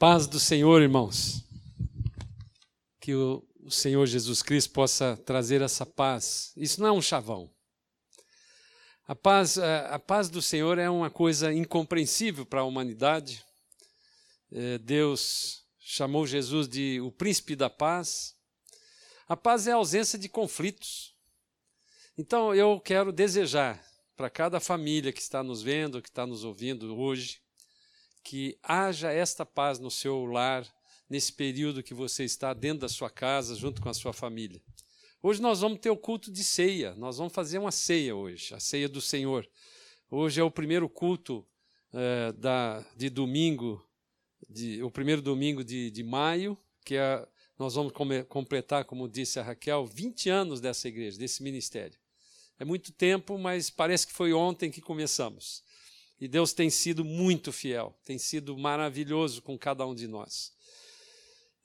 paz do Senhor, irmãos. Que o, o, Senhor Jesus Cristo possa trazer essa paz. Isso não é um chavão. A paz, a, paz do Senhor é uma coisa incompreensível para a humanidade. É, Deus chamou Jesus de o príncipe da paz. A paz é a ausência de conflitos. Então eu quero desejar para cada família que está nos vendo, que está nos ouvindo hoje, que haja esta paz no seu lar, nesse período que você está dentro da sua casa, junto com a sua família. Hoje nós vamos ter o culto de ceia, nós vamos fazer uma ceia hoje, a ceia do Senhor. Hoje é o primeiro culto é, da, de domingo, de, o primeiro domingo de, de maio, que é, nós vamos come, completar, como disse a Raquel, 20 anos dessa igreja, desse ministério. É muito tempo, mas parece que foi ontem que começamos. E Deus tem sido muito fiel, tem sido maravilhoso com cada um de nós.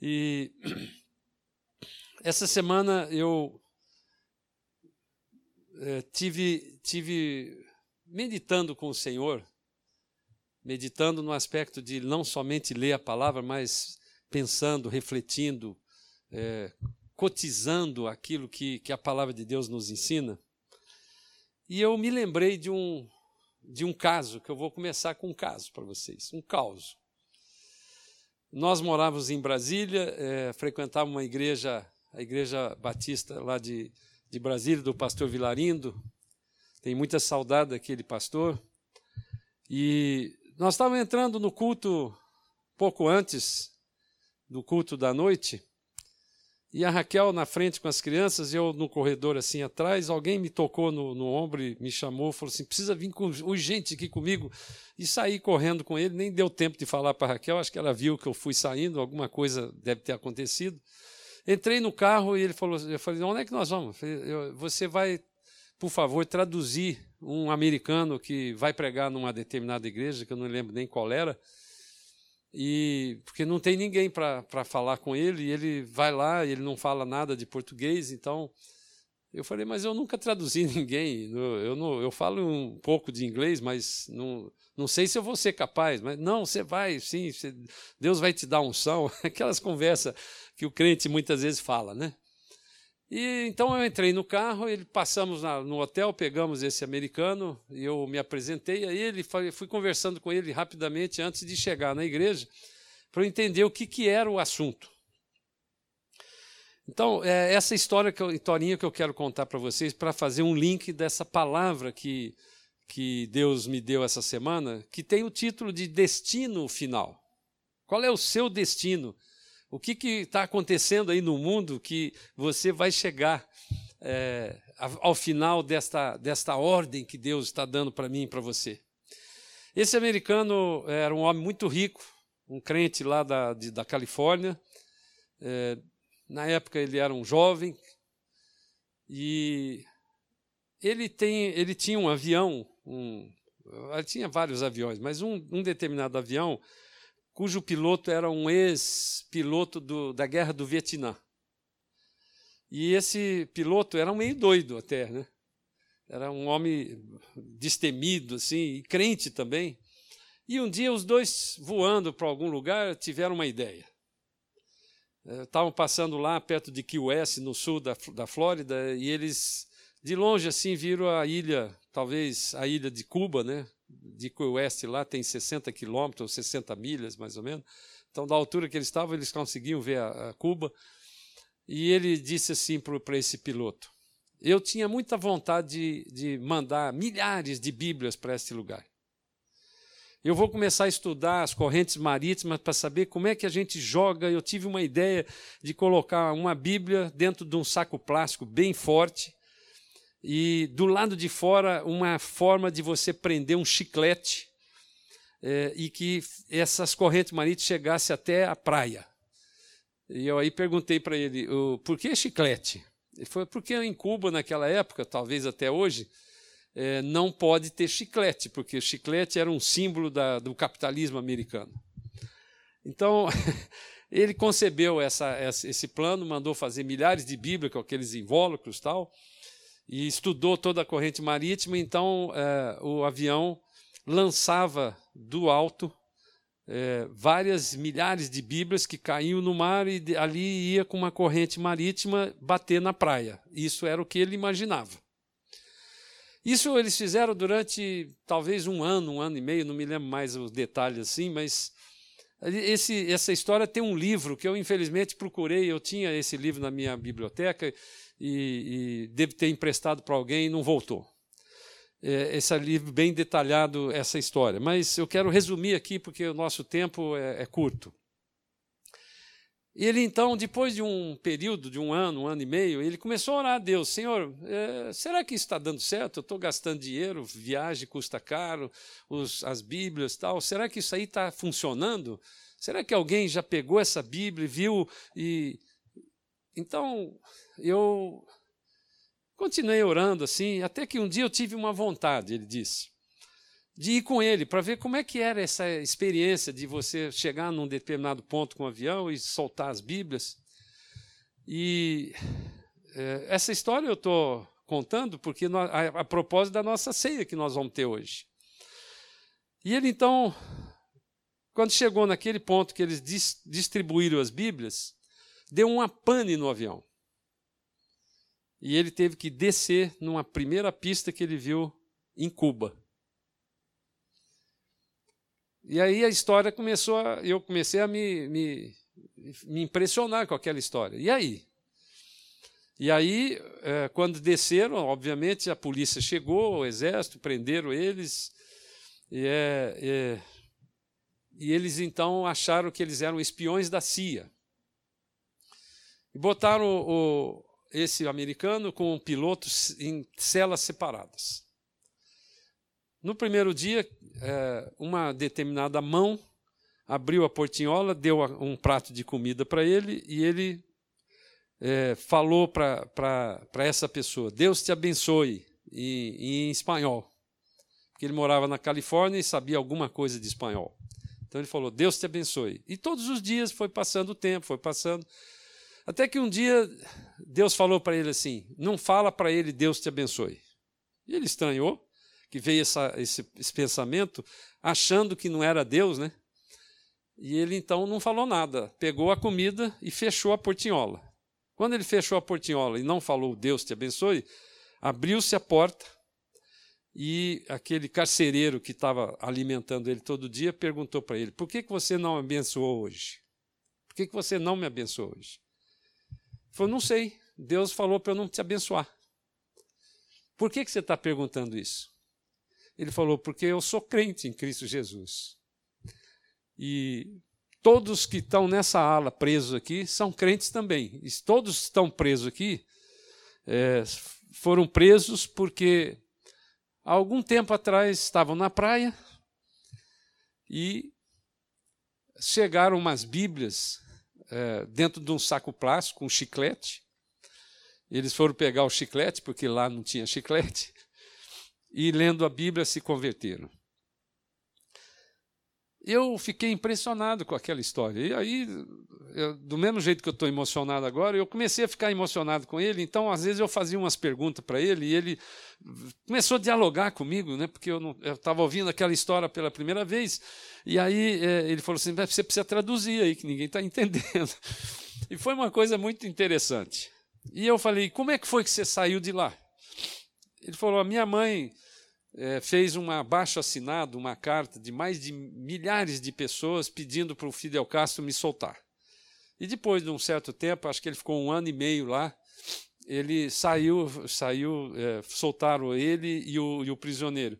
E essa semana eu é, tive, tive meditando com o Senhor, meditando no aspecto de não somente ler a palavra, mas pensando, refletindo, é, cotizando aquilo que, que a palavra de Deus nos ensina. E eu me lembrei de um, de um caso, que eu vou começar com um caso para vocês, um caos. Nós morávamos em Brasília, é, frequentávamos uma igreja, a igreja batista lá de, de Brasília, do pastor Vilarindo. Tem muita saudade daquele pastor. E nós estávamos entrando no culto pouco antes do culto da noite. E a Raquel na frente com as crianças, eu no corredor assim atrás, alguém me tocou no, no ombro e me chamou, falou assim: precisa vir com, urgente aqui comigo. E saí correndo com ele, nem deu tempo de falar para a Raquel, acho que ela viu que eu fui saindo, alguma coisa deve ter acontecido. Entrei no carro e ele falou: eu falei, onde é que nós vamos? Falei, você vai, por favor, traduzir um americano que vai pregar numa determinada igreja, que eu não lembro nem qual era e porque não tem ninguém para falar com ele, e ele vai lá, ele não fala nada de português, então eu falei, mas eu nunca traduzi ninguém, eu, não, eu falo um pouco de inglês, mas não, não sei se eu vou ser capaz, mas não, você vai, sim, você, Deus vai te dar unção, aquelas conversas que o crente muitas vezes fala, né? E então eu entrei no carro, ele passamos na, no hotel, pegamos esse americano eu me apresentei a ele, fui conversando com ele rapidamente antes de chegar na igreja para eu entender o que, que era o assunto. Então, é essa história que eu, historinha que eu quero contar para vocês para fazer um link dessa palavra que, que Deus me deu essa semana, que tem o título de Destino Final. Qual é o seu destino? O que está acontecendo aí no mundo que você vai chegar é, ao final desta, desta ordem que Deus está dando para mim e para você? Esse americano era um homem muito rico, um crente lá da, de, da Califórnia. É, na época ele era um jovem e ele, tem, ele tinha um avião, um, ele tinha vários aviões, mas um, um determinado avião cujo piloto era um ex-piloto da guerra do Vietnã. E esse piloto era um meio doido até, né? Era um homem destemido, assim, e crente também. E um dia os dois, voando para algum lugar, tiveram uma ideia. É, estavam passando lá perto de Key West, no sul da, da Flórida, e eles, de longe assim, viram a ilha, talvez a ilha de Cuba, né? De West lá tem 60 quilômetros, 60 milhas mais ou menos. Então, da altura que eles estavam, eles conseguiam ver a, a Cuba. E ele disse assim para esse piloto: Eu tinha muita vontade de, de mandar milhares de Bíblias para este lugar. Eu vou começar a estudar as correntes marítimas para saber como é que a gente joga. Eu tive uma ideia de colocar uma Bíblia dentro de um saco plástico bem forte e do lado de fora uma forma de você prender um chiclete é, e que essas correntes marítimas chegassem até a praia. E eu aí perguntei para ele, por que chiclete? Ele falou, porque em Cuba, naquela época, talvez até hoje, é, não pode ter chiclete, porque chiclete era um símbolo da, do capitalismo americano. Então, ele concebeu essa, esse plano, mandou fazer milhares de Bíblias com aqueles invólucros tal, e estudou toda a corrente marítima, então é, o avião lançava do alto é, várias milhares de Bíblias que caíam no mar e ali ia com uma corrente marítima bater na praia. Isso era o que ele imaginava. Isso eles fizeram durante talvez um ano, um ano e meio, não me lembro mais os detalhes assim, mas esse, essa história tem um livro que eu infelizmente procurei, eu tinha esse livro na minha biblioteca e, e devo ter emprestado para alguém e não voltou é, esse livro bem detalhado essa história. Mas eu quero resumir aqui porque o nosso tempo é, é curto. Ele então, depois de um período de um ano, um ano e meio, ele começou a orar a Deus: Senhor, é, será que isso está dando certo? Eu estou gastando dinheiro, viagem custa caro, os, as Bíblias tal. Será que isso aí está funcionando? Será que alguém já pegou essa Bíblia viu e então eu Continuei orando assim, até que um dia eu tive uma vontade, ele disse, de ir com ele para ver como é que era essa experiência de você chegar num determinado ponto com o avião e soltar as Bíblias. E é, essa história eu estou contando porque a, a propósito da nossa ceia que nós vamos ter hoje. E ele então, quando chegou naquele ponto que eles dis, distribuíram as Bíblias, deu uma pane no avião. E ele teve que descer numa primeira pista que ele viu em Cuba. E aí a história começou, a, eu comecei a me, me, me impressionar com aquela história. E aí? E aí, é, quando desceram, obviamente a polícia chegou, o exército, prenderam eles. E, é, é, e eles então acharam que eles eram espiões da CIA. E botaram o, esse americano com pilotos em celas separadas. No primeiro dia, é, uma determinada mão abriu a portinhola, deu um prato de comida para ele e ele é, falou para essa pessoa: Deus te abençoe, em espanhol. Porque ele morava na Califórnia e sabia alguma coisa de espanhol. Então ele falou: Deus te abençoe. E todos os dias foi passando o tempo, foi passando. Até que um dia Deus falou para ele assim: não fala para ele, Deus te abençoe. E ele estranhou que veio essa, esse, esse pensamento, achando que não era Deus, né? E ele então não falou nada, pegou a comida e fechou a portinhola. Quando ele fechou a portinhola e não falou Deus te abençoe, abriu-se a porta e aquele carcereiro que estava alimentando ele todo dia perguntou para ele: Por que, que você não me abençoou hoje? Por que, que você não me abençoou hoje? Falou: Não sei. Deus falou para eu não te abençoar. Por que, que você está perguntando isso? Ele falou: Porque eu sou crente em Cristo Jesus. E todos que estão nessa ala presos aqui são crentes também. E todos que estão presos aqui é, foram presos porque há algum tempo atrás estavam na praia e chegaram umas Bíblias é, dentro de um saco plástico, um chiclete. Eles foram pegar o chiclete, porque lá não tinha chiclete, e lendo a Bíblia se converteram. Eu fiquei impressionado com aquela história. E aí, eu, do mesmo jeito que eu estou emocionado agora, eu comecei a ficar emocionado com ele. Então, às vezes, eu fazia umas perguntas para ele e ele começou a dialogar comigo, né, porque eu estava ouvindo aquela história pela primeira vez. E aí é, ele falou assim: você precisa traduzir aí, que ninguém está entendendo. E foi uma coisa muito interessante. E eu falei: como é que foi que você saiu de lá? Ele falou: a minha mãe é, fez um abaixo assinado, uma carta de mais de milhares de pessoas pedindo para o Fidel Castro me soltar. E depois de um certo tempo, acho que ele ficou um ano e meio lá, ele saiu, saiu, é, soltaram ele e o, e o prisioneiro.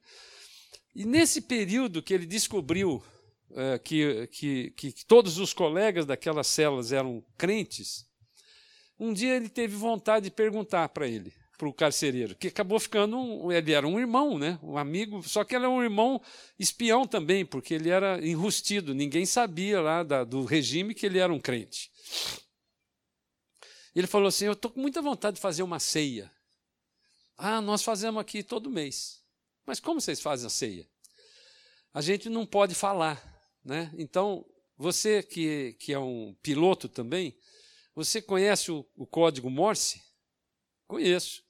E nesse período que ele descobriu é, que, que, que todos os colegas daquelas celas eram crentes, um dia ele teve vontade de perguntar para ele, para o carcereiro, que acabou ficando, um, ele era um irmão, né, um amigo, só que ele era um irmão espião também, porque ele era enrustido, ninguém sabia lá da, do regime que ele era um crente. Ele falou assim: Eu estou com muita vontade de fazer uma ceia. Ah, nós fazemos aqui todo mês. Mas como vocês fazem a ceia? A gente não pode falar. Né? Então, você que, que é um piloto também, você conhece o, o código Morse? Conheço.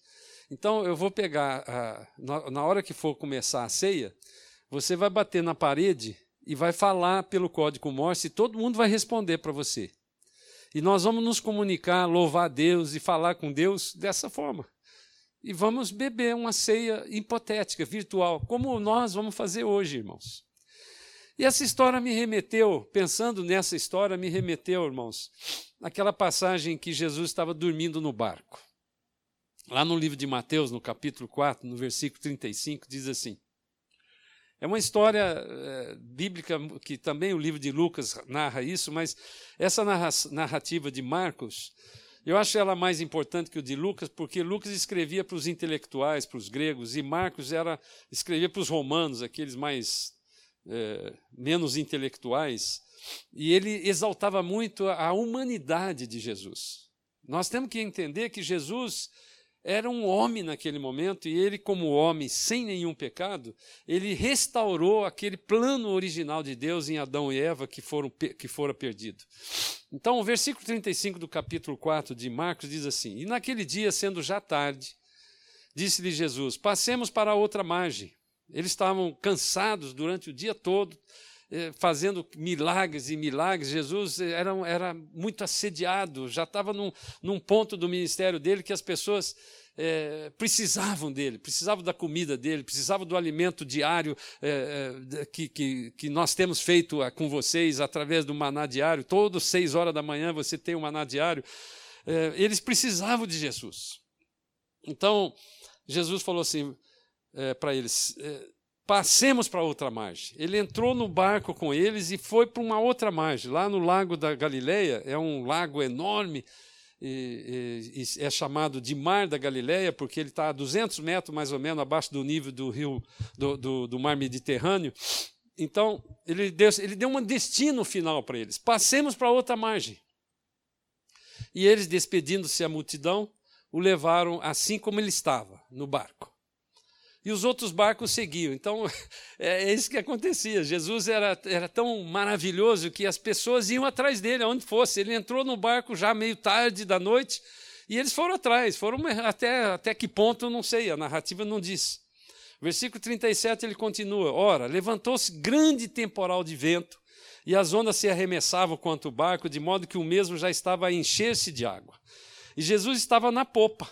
Então, eu vou pegar, a, na, na hora que for começar a ceia, você vai bater na parede e vai falar pelo código Morse e todo mundo vai responder para você. E nós vamos nos comunicar, louvar Deus e falar com Deus dessa forma. E vamos beber uma ceia hipotética, virtual, como nós vamos fazer hoje, irmãos. E essa história me remeteu, pensando nessa história, me remeteu, irmãos, naquela passagem que Jesus estava dormindo no barco. Lá no livro de Mateus, no capítulo 4, no versículo 35, diz assim: é uma história é, bíblica que também o livro de Lucas narra isso, mas essa narrativa de Marcos, eu acho ela mais importante que o de Lucas, porque Lucas escrevia para os intelectuais, para os gregos, e Marcos era escrevia para os romanos, aqueles mais é, menos intelectuais, e ele exaltava muito a humanidade de Jesus. Nós temos que entender que Jesus era um homem naquele momento e ele, como homem sem nenhum pecado, ele restaurou aquele plano original de Deus em Adão e Eva que foram que fora perdido. Então, o versículo 35 do capítulo 4 de Marcos diz assim: E naquele dia, sendo já tarde, disse-lhe Jesus: Passemos para a outra margem. Eles estavam cansados durante o dia todo, fazendo milagres e milagres. Jesus era, era muito assediado, já estava num, num ponto do ministério dele que as pessoas é, precisavam dele, precisavam da comida dele, precisavam do alimento diário é, é, que, que, que, nós temos feito com vocês através do maná diário. Todas seis horas da manhã você tem um maná diário. eles precisavam de Jesus. Então, Jesus falou assim para eles: passemos para outra margem. Ele entrou no barco com eles e foi para uma outra margem. Lá no Lago da Galileia, é um lago enorme e, e, é chamado de Mar da Galileia, porque ele está a 200 metros mais ou menos abaixo do nível do rio do, do, do mar Mediterrâneo. Então, ele deu, ele deu um destino final para eles. Passemos para outra margem. E eles, despedindo-se a multidão, o levaram assim como ele estava, no barco e os outros barcos seguiam. Então, é, é, isso que acontecia. Jesus era, era tão maravilhoso que as pessoas iam atrás dele, aonde fosse. Ele entrou no barco já meio tarde da noite e eles foram atrás. Foram até, até que ponto, não sei, a narrativa não diz. Versículo 37 ele continua: Ora, levantou-se grande temporal de vento e as ondas se arremessavam contra o barco, de modo que o mesmo já estava a encher-se de água. E Jesus estava na popa,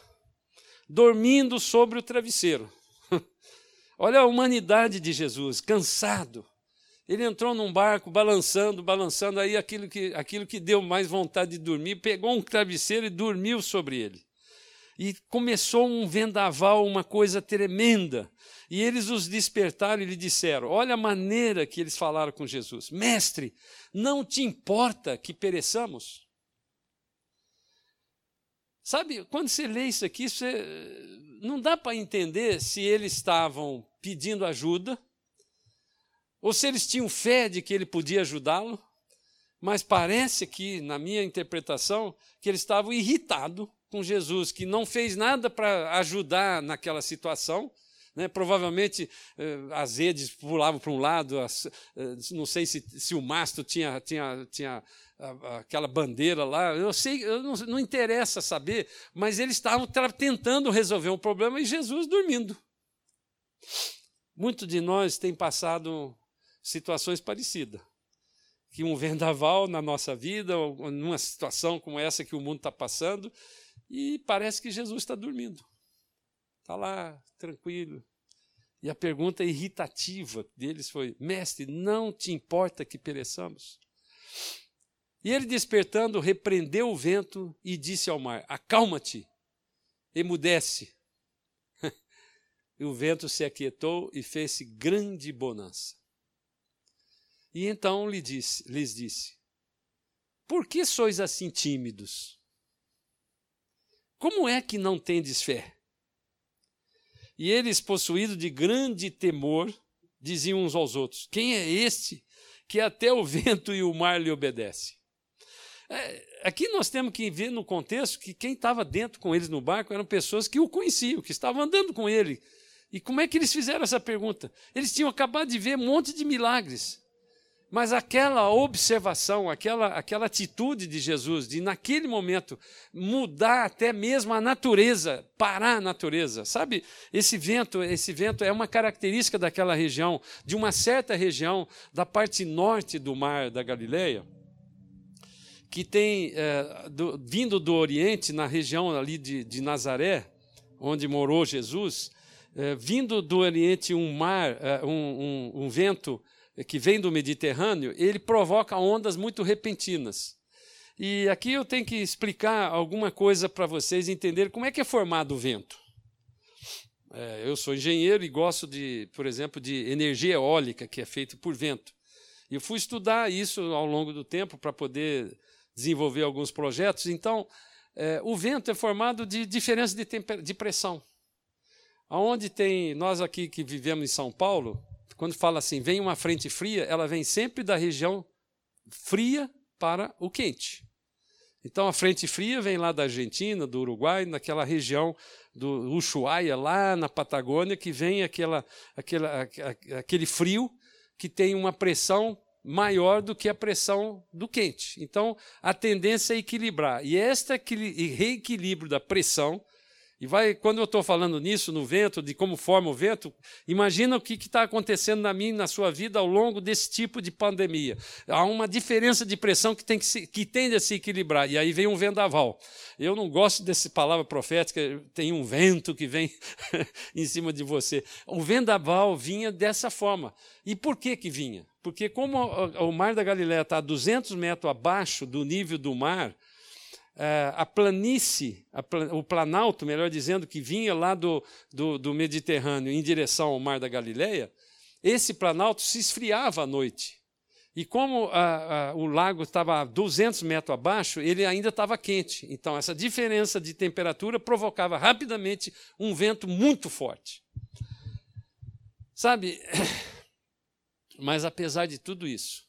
dormindo sobre o travesseiro. Olha a humanidade de Jesus, cansado. Ele entrou num barco, balançando, balançando, aí aquilo que, aquilo que deu mais vontade de dormir, pegou um travesseiro e dormiu sobre ele. E começou um vendaval, uma coisa tremenda. E eles os despertaram e lhe disseram: Olha a maneira que eles falaram com Jesus: Mestre, não te importa que pereçamos? Sabe, quando você lê isso aqui, você não dá para entender se eles estavam pedindo ajuda ou se eles tinham fé de que ele podia ajudá-lo, mas parece que, na minha interpretação, que eles estavam irritados com Jesus, que não fez nada para ajudar naquela situação. Né? Provavelmente eh, as redes pulavam para um lado, as, eh, não sei se, se o mastro tinha, tinha, tinha aquela bandeira lá. Eu sei, eu não, não interessa saber, mas eles estavam tentando resolver um problema e Jesus dormindo. Muitos de nós têm passado situações parecidas. Que um vendaval na nossa vida, ou numa situação como essa que o mundo está passando, e parece que Jesus está dormindo. Está lá, tranquilo. E a pergunta irritativa deles foi: Mestre, não te importa que pereçamos? E ele, despertando, repreendeu o vento e disse ao mar: Acalma-te, emudece. e o vento se aquietou e fez-se grande bonança. E então lhe disse, lhes disse: Por que sois assim tímidos? Como é que não tendes fé? E eles, possuídos de grande temor, diziam uns aos outros: Quem é este que até o vento e o mar lhe obedecem? É, aqui nós temos que ver no contexto que quem estava dentro com eles no barco eram pessoas que o conheciam, que estavam andando com ele. E como é que eles fizeram essa pergunta? Eles tinham acabado de ver um monte de milagres. Mas aquela observação, aquela, aquela atitude de Jesus, de naquele momento mudar até mesmo a natureza, parar a natureza, sabe? Esse vento, esse vento é uma característica daquela região, de uma certa região da parte norte do mar da Galileia, que tem é, do, vindo do Oriente, na região ali de, de Nazaré, onde morou Jesus, é, vindo do Oriente um mar, é, um, um, um vento que vem do Mediterrâneo, ele provoca ondas muito repentinas. E aqui eu tenho que explicar alguma coisa para vocês entenderem como é que é formado o vento. É, eu sou engenheiro e gosto de, por exemplo, de energia eólica, que é feita por vento. E eu fui estudar isso ao longo do tempo para poder desenvolver alguns projetos. Então, é, o vento é formado de diferença de, de pressão. Aonde tem, nós aqui que vivemos em São Paulo, quando fala assim, vem uma frente fria, ela vem sempre da região fria para o quente. Então a frente fria vem lá da Argentina, do Uruguai, naquela região do Ushuaia, lá na Patagônia, que vem aquela, aquela, aquele frio que tem uma pressão maior do que a pressão do quente. Então a tendência é equilibrar. E este reequilíbrio da pressão e vai, quando eu estou falando nisso, no vento, de como forma o vento, imagina o que está acontecendo na minha na sua vida ao longo desse tipo de pandemia. Há uma diferença de pressão que, tem que, se, que tende a se equilibrar, e aí vem um vendaval. Eu não gosto dessa palavra profética, tem um vento que vem em cima de você. O vendaval vinha dessa forma. E por que que vinha? Porque como o mar da Galileia está a 200 metros abaixo do nível do mar, é, a planície, o planalto, melhor dizendo, que vinha lá do, do, do Mediterrâneo em direção ao Mar da Galileia, esse planalto se esfriava à noite. E como a, a, o lago estava a 200 metros abaixo, ele ainda estava quente. Então, essa diferença de temperatura provocava rapidamente um vento muito forte. Sabe, mas apesar de tudo isso,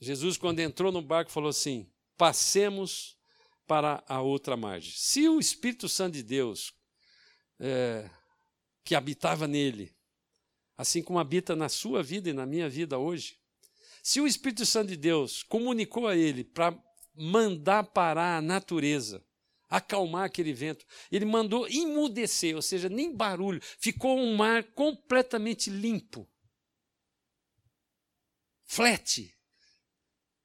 Jesus, quando entrou no barco, falou assim: passemos para a outra margem. Se o Espírito Santo de Deus, é, que habitava nele, assim como habita na sua vida e na minha vida hoje, se o Espírito Santo de Deus comunicou a ele para mandar parar a natureza, acalmar aquele vento, ele mandou imudecer, ou seja, nem barulho, ficou um mar completamente limpo. Flat,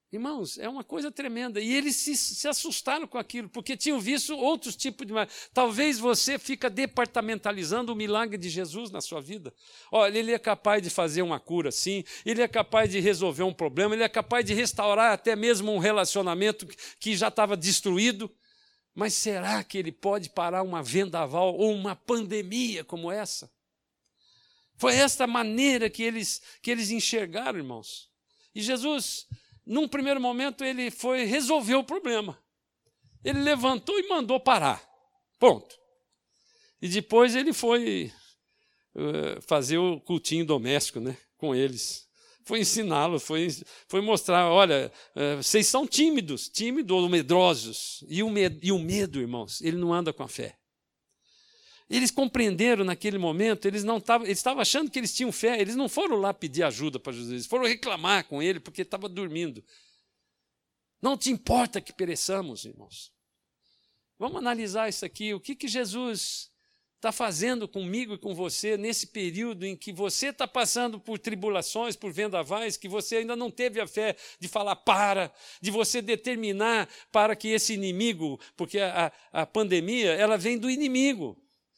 Irmãos, é uma coisa tremenda. E eles se, se, assustaram com aquilo, porque tinham visto outros tipos de. Talvez você fica departamentalizando o milagre de Jesus na sua vida. Olha, ele é capaz de fazer uma cura, sim. Ele é capaz de resolver um problema. Ele é capaz de restaurar até mesmo um relacionamento que já estava destruído. Mas será que ele pode parar uma vendaval ou uma pandemia como essa? Foi esta maneira que eles, que eles enxergaram, irmãos. E Jesus num primeiro momento, ele foi resolver o problema. Ele levantou e mandou parar. Ponto. E depois ele foi uh, fazer o cultinho doméstico né, com eles. Foi ensiná-los, foi, foi mostrar: olha, uh, vocês são tímidos, tímidos ou medrosos. E o, e o medo, irmãos, ele não anda com a fé. Eles compreenderam naquele momento, eles não estavam, eles estavam achando que eles tinham fé, eles não foram lá pedir ajuda para Jesus, eles foram reclamar com ele porque estava dormindo. Não te importa que pereçamos, irmãos. Vamos analisar isso aqui, o que, que Jesus está fazendo comigo e com você nesse período em que você está passando por tribulações, por vendavais, que você ainda não teve a fé de falar para, de você determinar para que esse inimigo, porque a, a pandemia, ela vem do inimigo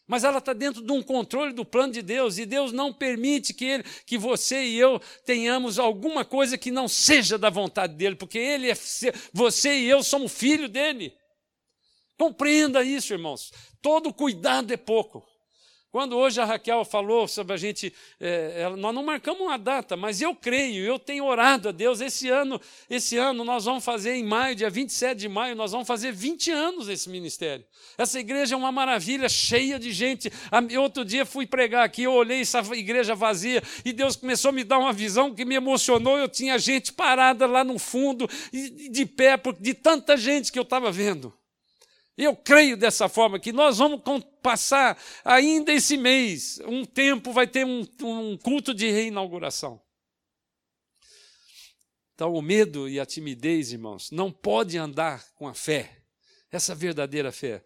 mas ela está dentro de um controle do plano de Deus, e Deus não permite que, ele, que você e eu tenhamos alguma coisa que não seja da vontade dele, porque ele é, você e eu somos filho dele. Compreenda isso, irmãos. Todo cuidado é pouco. Quando hoje a Raquel falou sobre a gente, é, nós não marcamos uma data, mas eu creio, eu tenho orado a Deus. Esse ano, esse ano nós vamos fazer em maio, dia 27 de maio, nós vamos fazer 20 anos esse ministério. Essa igreja é uma maravilha, cheia de gente. Outro dia fui pregar aqui, eu olhei essa igreja vazia e Deus começou a me dar uma visão que me emocionou. Eu tinha gente parada lá no fundo, de pé, de tanta gente que eu estava vendo. Eu creio dessa forma que nós vamos passar ainda esse mês, um tempo vai ter um, um culto de reinauguração. Então, o medo e a timidez, irmãos, não pode andar com a fé, essa verdadeira fé.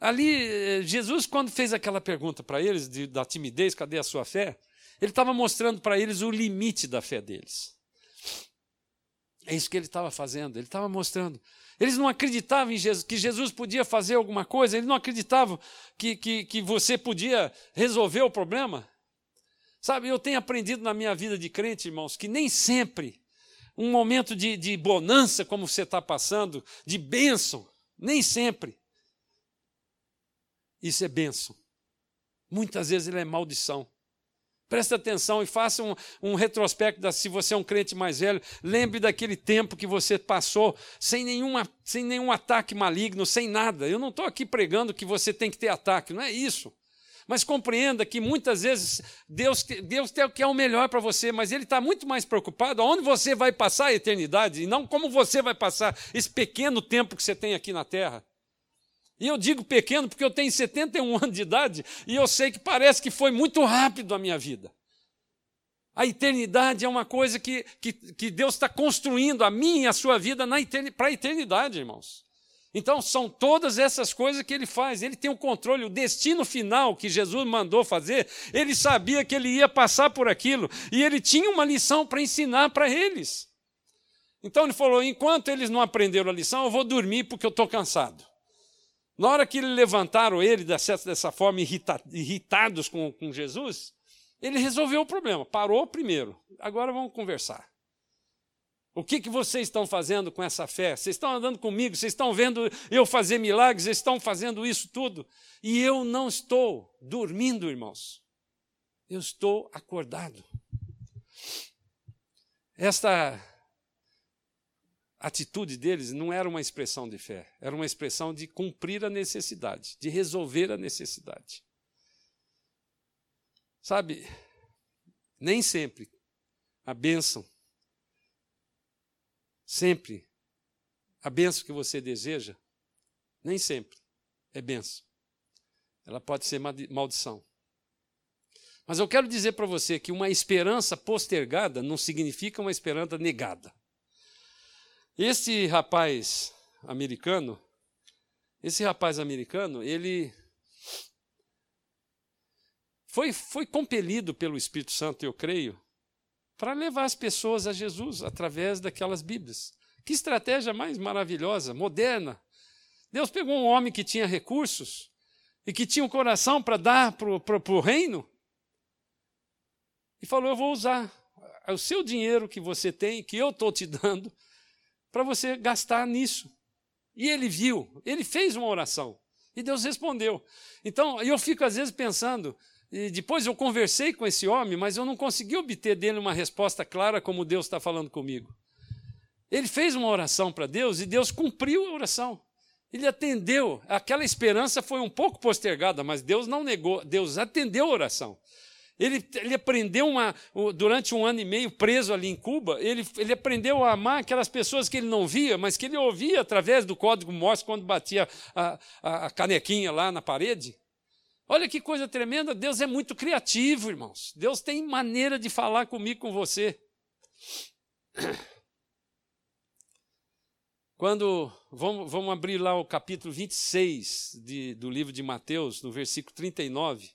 Ali, eh, Jesus, quando fez aquela pergunta para eles de, da timidez, cadê a sua fé? Ele estava mostrando para eles o limite da fé deles. É isso que ele estava fazendo, ele estava mostrando. Eles não acreditavam em Jesus, que Jesus podia fazer alguma coisa, eles não acreditavam que, que, que você podia resolver o problema. Sabe, eu tenho aprendido na minha vida de crente, irmãos, que nem sempre um momento de, de bonança, como você está passando, de bênção, nem sempre. Isso é bênção. Muitas vezes ele é maldição. Preste atenção e faça um, um retrospecto, da, se você é um crente mais velho, lembre daquele tempo que você passou sem, nenhuma, sem nenhum ataque maligno, sem nada. Eu não estou aqui pregando que você tem que ter ataque, não é isso. Mas compreenda que muitas vezes Deus, Deus tem o que é o melhor para você, mas Ele está muito mais preocupado aonde você vai passar a eternidade e não como você vai passar esse pequeno tempo que você tem aqui na terra. E eu digo pequeno porque eu tenho 71 anos de idade e eu sei que parece que foi muito rápido a minha vida. A eternidade é uma coisa que, que, que Deus está construindo a minha e a sua vida para a eternidade, irmãos. Então, são todas essas coisas que ele faz. Ele tem o controle, o destino final que Jesus mandou fazer. Ele sabia que ele ia passar por aquilo e ele tinha uma lição para ensinar para eles. Então, ele falou: enquanto eles não aprenderam a lição, eu vou dormir porque eu estou cansado. Na hora que levantaram ele dessa, forma, irrita, irritados com, com Jesus, ele resolveu o problema. Parou primeiro. Agora vamos conversar. O que, que vocês estão fazendo com essa fé? Vocês estão andando comigo, vocês estão vendo eu fazer milagres, vocês estão fazendo isso tudo. E eu não estou dormindo, irmãos. Eu estou acordado. Esta atitude deles não era uma expressão de fé, era uma expressão de cumprir a necessidade, de resolver a necessidade. Sabe, nem sempre a bênção, sempre a bênção que você deseja, nem sempre é bênção. Ela pode ser maldição. Mas eu quero dizer para você que uma esperança postergada não significa uma esperança negada. Esse rapaz americano, esse rapaz americano, ele foi, foi compelido pelo Espírito Santo, eu creio, para levar as pessoas a Jesus através daquelas Bíblias. Que estratégia mais maravilhosa, moderna. Deus pegou um homem que tinha recursos e que tinha um coração para dar para o reino e falou: Eu vou usar o seu dinheiro que você tem, que eu estou te dando, para você gastar nisso. E ele viu, ele fez uma oração e Deus respondeu. Então, eu fico às vezes pensando, e depois eu conversei com esse homem, mas eu não consegui obter dele uma resposta clara como Deus está falando comigo. Ele fez uma oração para Deus e Deus cumpriu a oração. Ele atendeu. Aquela esperança foi um pouco postergada, mas Deus não negou, Deus atendeu a oração. Ele, ele aprendeu uma, durante um ano e meio preso ali em Cuba, ele, ele aprendeu a amar aquelas pessoas que ele não via, mas que ele ouvia através do código Morse quando batia a, a, a canequinha lá na parede. Olha que coisa tremenda, Deus é muito criativo, irmãos. Deus tem maneira de falar comigo, com você. Quando vamos, vamos abrir lá o capítulo 26 de, do livro de Mateus, no versículo 39.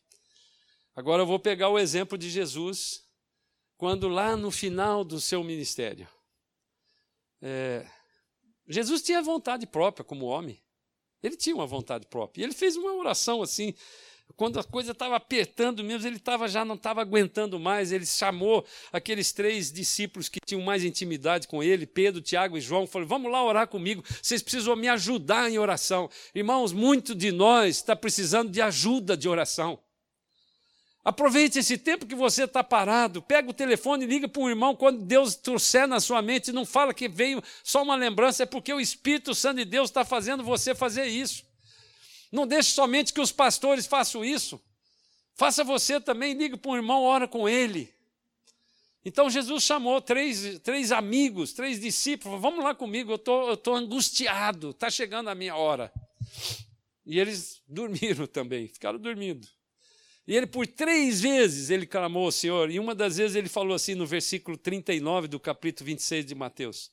Agora eu vou pegar o exemplo de Jesus, quando lá no final do seu ministério. É, Jesus tinha vontade própria como homem. Ele tinha uma vontade própria. Ele fez uma oração assim, quando a coisa estava apertando mesmo, ele tava, já não estava aguentando mais. Ele chamou aqueles três discípulos que tinham mais intimidade com ele, Pedro, Tiago e João, falou: Vamos lá orar comigo, vocês precisam me ajudar em oração. Irmãos, muito de nós está precisando de ajuda de oração. Aproveite esse tempo que você está parado, pega o telefone e liga para um irmão quando Deus trouxer na sua mente. Não fala que veio só uma lembrança, é porque o Espírito Santo de Deus está fazendo você fazer isso. Não deixe somente que os pastores façam isso. Faça você também, liga para um irmão, ora com ele. Então Jesus chamou três, três amigos, três discípulos, vamos lá comigo, eu estou tô angustiado, está chegando a minha hora. E eles dormiram também, ficaram dormindo. E ele, por três vezes, ele clamou ao Senhor. E uma das vezes ele falou assim no versículo 39 do capítulo 26 de Mateus.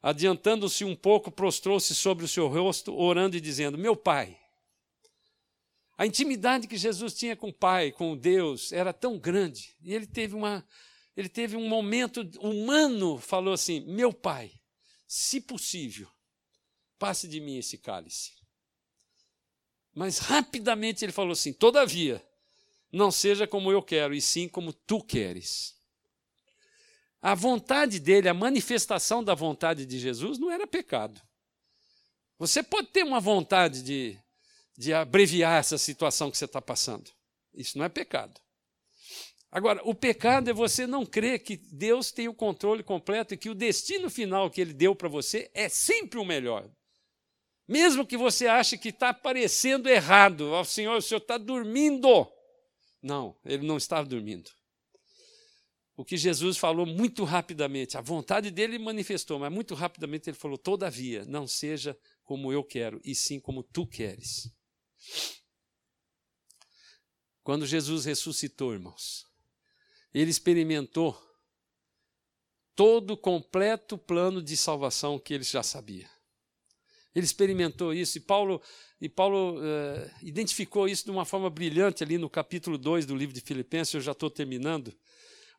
Adiantando-se um pouco, prostrou-se sobre o seu rosto, orando e dizendo: Meu pai. A intimidade que Jesus tinha com o Pai, com Deus, era tão grande. E ele teve, uma, ele teve um momento humano, falou assim: Meu pai, se possível, passe de mim esse cálice. Mas rapidamente ele falou assim: Todavia, não seja como eu quero, e sim como tu queres. A vontade dele, a manifestação da vontade de Jesus não era pecado. Você pode ter uma vontade de, de abreviar essa situação que você está passando. Isso não é pecado. Agora, o pecado é você não crer que Deus tem o controle completo e que o destino final que Ele deu para você é sempre o melhor. Mesmo que você ache que está parecendo errado, ó oh, Senhor, o Senhor está dormindo. Não, ele não estava dormindo. O que Jesus falou muito rapidamente, a vontade dele manifestou, mas muito rapidamente ele falou: Todavia, não seja como eu quero, e sim como tu queres. Quando Jesus ressuscitou, irmãos, ele experimentou todo o completo plano de salvação que ele já sabia. Ele experimentou isso e Paulo e Paulo uh, identificou isso de uma forma brilhante ali no capítulo 2 do livro de Filipenses, eu já estou terminando.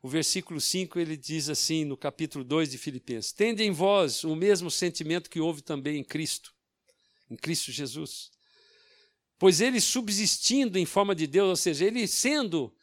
O versículo 5 ele diz assim, no capítulo 2 de Filipenses: Tende em vós o mesmo sentimento que houve também em Cristo, em Cristo Jesus. Pois ele subsistindo em forma de Deus, ou seja, ele sendo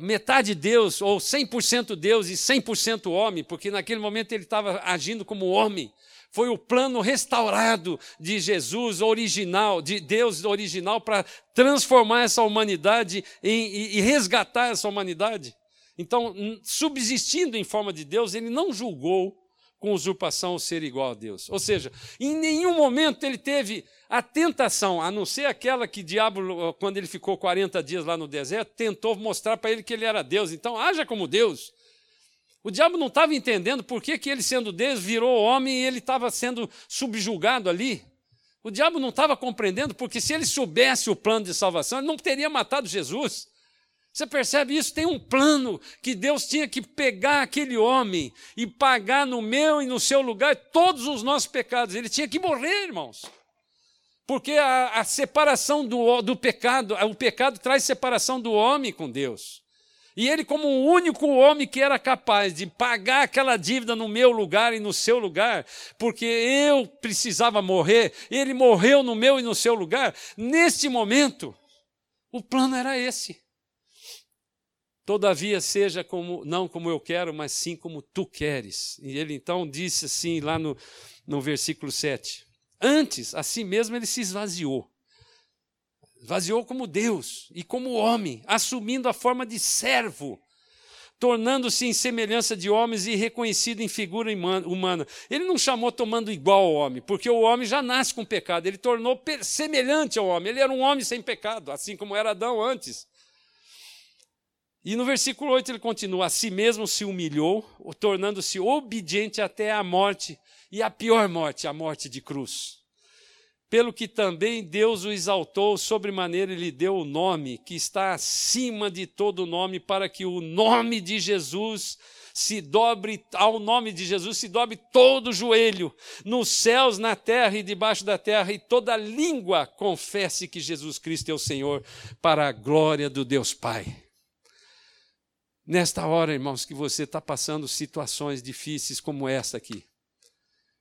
metade Deus, ou 100% Deus e 100% homem, porque naquele momento ele estava agindo como homem, foi o plano restaurado de Jesus original, de Deus original, para transformar essa humanidade em, e, e resgatar essa humanidade. Então, subsistindo em forma de Deus, ele não julgou com usurpação o ser igual a Deus. Ou seja, em nenhum momento ele teve a tentação, a não ser aquela que o diabo, quando ele ficou 40 dias lá no deserto, tentou mostrar para ele que ele era Deus. Então, haja como Deus. O diabo não estava entendendo por que, que ele, sendo Deus, virou homem e ele estava sendo subjugado ali. O diabo não estava compreendendo, porque se ele soubesse o plano de salvação, ele não teria matado Jesus. Você percebe isso? Tem um plano que Deus tinha que pegar aquele homem e pagar no meu e no seu lugar todos os nossos pecados. Ele tinha que morrer, irmãos. Porque a, a separação do, do pecado, o pecado traz separação do homem com Deus. E ele, como o único homem que era capaz de pagar aquela dívida no meu lugar e no seu lugar, porque eu precisava morrer, ele morreu no meu e no seu lugar, neste momento, o plano era esse. Todavia, seja como, não como eu quero, mas sim como tu queres. E ele então disse assim, lá no, no versículo 7. Antes, a si mesmo ele se esvaziou Vaziou como Deus e como homem, assumindo a forma de servo, tornando-se em semelhança de homens e reconhecido em figura humana. Ele não chamou tomando igual ao homem, porque o homem já nasce com pecado, ele tornou semelhante ao homem. Ele era um homem sem pecado, assim como era Adão antes. E no versículo 8 ele continua: A si mesmo se humilhou, tornando-se obediente até a morte, e a pior morte, a morte de cruz pelo que também Deus o exaltou sobremaneira e lhe deu o nome que está acima de todo nome, para que o nome de Jesus se dobre, ao nome de Jesus se dobre todo o joelho, nos céus, na terra e debaixo da terra, e toda língua confesse que Jesus Cristo é o Senhor, para a glória do Deus Pai. Nesta hora, irmãos, que você está passando situações difíceis como essa aqui,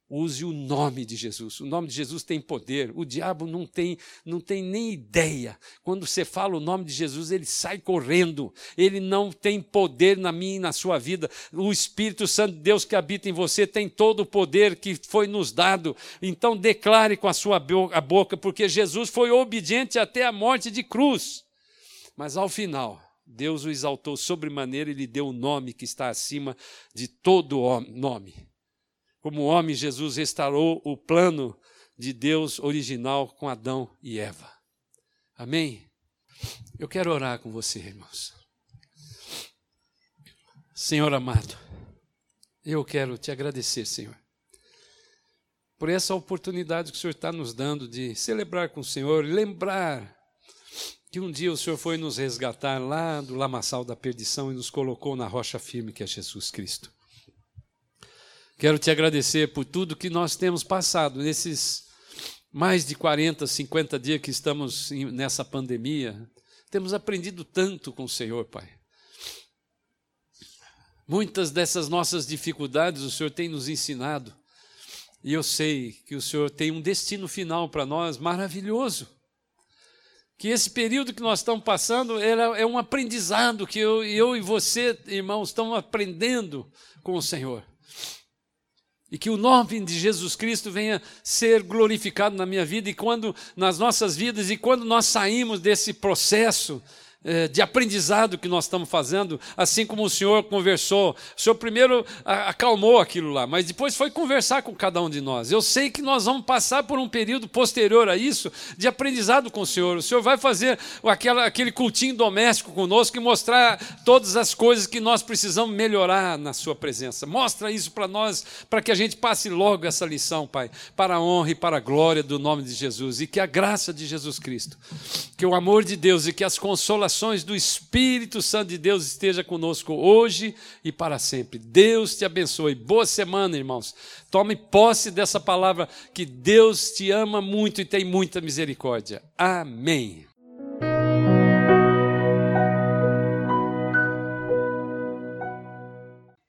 Use o nome de Jesus. O nome de Jesus tem poder. O diabo não tem, não tem nem ideia. Quando você fala o nome de Jesus, ele sai correndo. Ele não tem poder na minha e na sua vida. O Espírito Santo de Deus que habita em você tem todo o poder que foi nos dado. Então declare com a sua boca, porque Jesus foi obediente até a morte de cruz. Mas ao final, Deus o exaltou sobremaneira e lhe deu o nome que está acima de todo nome como homem, Jesus restaurou o plano de Deus original com Adão e Eva. Amém? Eu quero orar com você, irmãos. Senhor amado, eu quero te agradecer, Senhor, por essa oportunidade que o Senhor está nos dando de celebrar com o Senhor, lembrar que um dia o Senhor foi nos resgatar lá do lamaçal da perdição e nos colocou na rocha firme que é Jesus Cristo. Quero te agradecer por tudo que nós temos passado nesses mais de 40, 50 dias que estamos nessa pandemia. Temos aprendido tanto com o Senhor, Pai. Muitas dessas nossas dificuldades o Senhor tem nos ensinado. E eu sei que o Senhor tem um destino final para nós maravilhoso. Que esse período que nós estamos passando é um aprendizado que eu, eu e você, irmãos, estamos aprendendo com o Senhor. E que o nome de Jesus Cristo venha ser glorificado na minha vida e quando nas nossas vidas e quando nós saímos desse processo é, de aprendizado que nós estamos fazendo, assim como o Senhor conversou. O Senhor primeiro acalmou aquilo lá, mas depois foi conversar com cada um de nós. Eu sei que nós vamos passar por um período posterior a isso de aprendizado com o Senhor. O Senhor vai fazer aquela, aquele cultinho doméstico conosco e mostrar todas as coisas que nós precisamos melhorar na Sua presença. Mostra isso para nós, para que a gente passe logo essa lição, Pai, para a honra e para a glória do nome de Jesus e que a graça de Jesus Cristo, que o amor de Deus e que as consolações do Espírito Santo de Deus esteja conosco hoje e para sempre. Deus te abençoe. Boa semana, irmãos. Tome posse dessa palavra que Deus te ama muito e tem muita misericórdia. Amém.